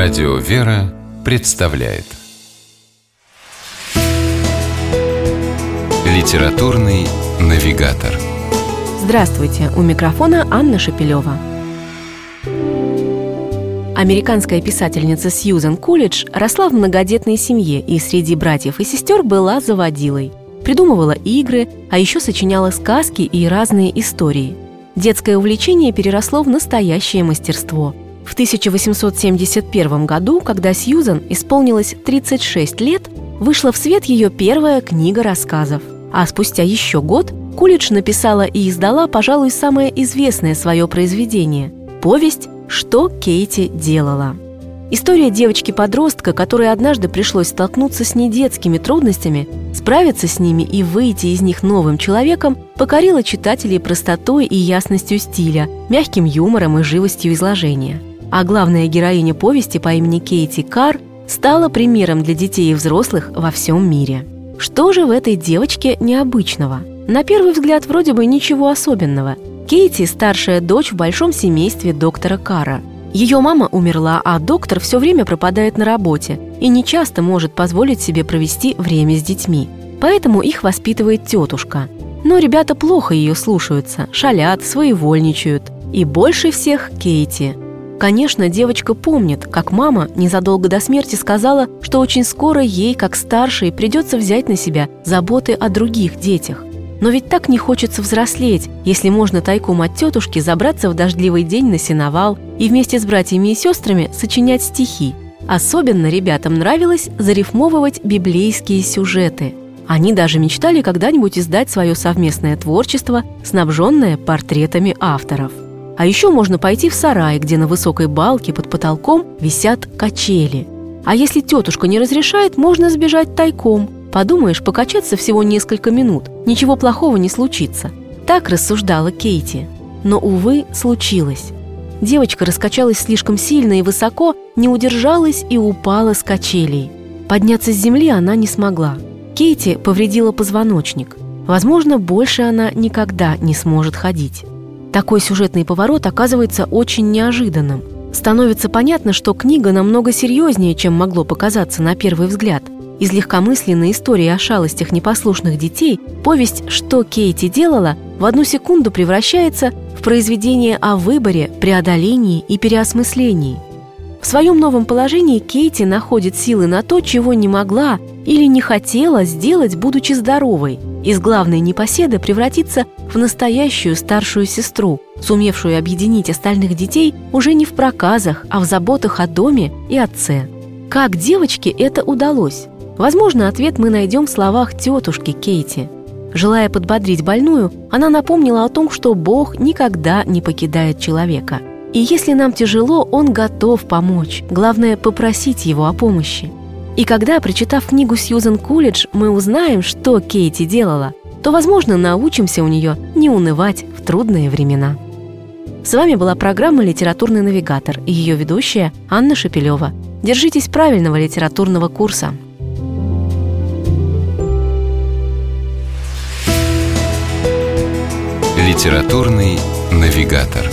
Радио «Вера» представляет Литературный навигатор Здравствуйте! У микрофона Анна Шапилева. Американская писательница Сьюзен Кулидж росла в многодетной семье и среди братьев и сестер была заводилой. Придумывала игры, а еще сочиняла сказки и разные истории. Детское увлечение переросло в настоящее мастерство – в 1871 году, когда Сьюзан исполнилось 36 лет, вышла в свет ее первая книга рассказов. А спустя еще год Кулидж написала и издала, пожалуй, самое известное свое произведение – повесть «Что Кейти делала». История девочки-подростка, которой однажды пришлось столкнуться с недетскими трудностями, справиться с ними и выйти из них новым человеком, покорила читателей простотой и ясностью стиля, мягким юмором и живостью изложения – а главная героиня повести по имени Кейти Кар стала примером для детей и взрослых во всем мире. Что же в этой девочке необычного? На первый взгляд вроде бы ничего особенного. Кейти – старшая дочь в большом семействе доктора Кара. Ее мама умерла, а доктор все время пропадает на работе и не часто может позволить себе провести время с детьми. Поэтому их воспитывает тетушка. Но ребята плохо ее слушаются, шалят, своевольничают. И больше всех Кейти – Конечно, девочка помнит, как мама незадолго до смерти сказала, что очень скоро ей, как старшей, придется взять на себя заботы о других детях. Но ведь так не хочется взрослеть, если можно тайком от тетушки забраться в дождливый день на сеновал и вместе с братьями и сестрами сочинять стихи. Особенно ребятам нравилось зарифмовывать библейские сюжеты. Они даже мечтали когда-нибудь издать свое совместное творчество, снабженное портретами авторов – а еще можно пойти в сарай, где на высокой балке под потолком висят качели. А если тетушка не разрешает, можно сбежать тайком. Подумаешь, покачаться всего несколько минут, ничего плохого не случится. Так рассуждала Кейти. Но, увы, случилось. Девочка раскачалась слишком сильно и высоко, не удержалась и упала с качелей. Подняться с земли она не смогла. Кейти повредила позвоночник. Возможно, больше она никогда не сможет ходить. Такой сюжетный поворот оказывается очень неожиданным. Становится понятно, что книга намного серьезнее, чем могло показаться на первый взгляд. Из легкомысленной истории о шалостях непослушных детей повесть «Что Кейти делала» в одну секунду превращается в произведение о выборе, преодолении и переосмыслении. В своем новом положении Кейти находит силы на то, чего не могла или не хотела сделать, будучи здоровой, из главной непоседы превратиться в настоящую старшую сестру, сумевшую объединить остальных детей уже не в проказах, а в заботах о доме и отце. Как девочке это удалось? Возможно, ответ мы найдем в словах тетушки Кейти. Желая подбодрить больную, она напомнила о том, что Бог никогда не покидает человека. И если нам тяжело, Он готов помочь. Главное – попросить Его о помощи. И когда, прочитав книгу Сьюзен Кулидж, мы узнаем, что Кейти делала, то, возможно, научимся у нее не унывать в трудные времена. С вами была программа «Литературный навигатор» и ее ведущая Анна Шапилева. Держитесь правильного литературного курса. «Литературный навигатор»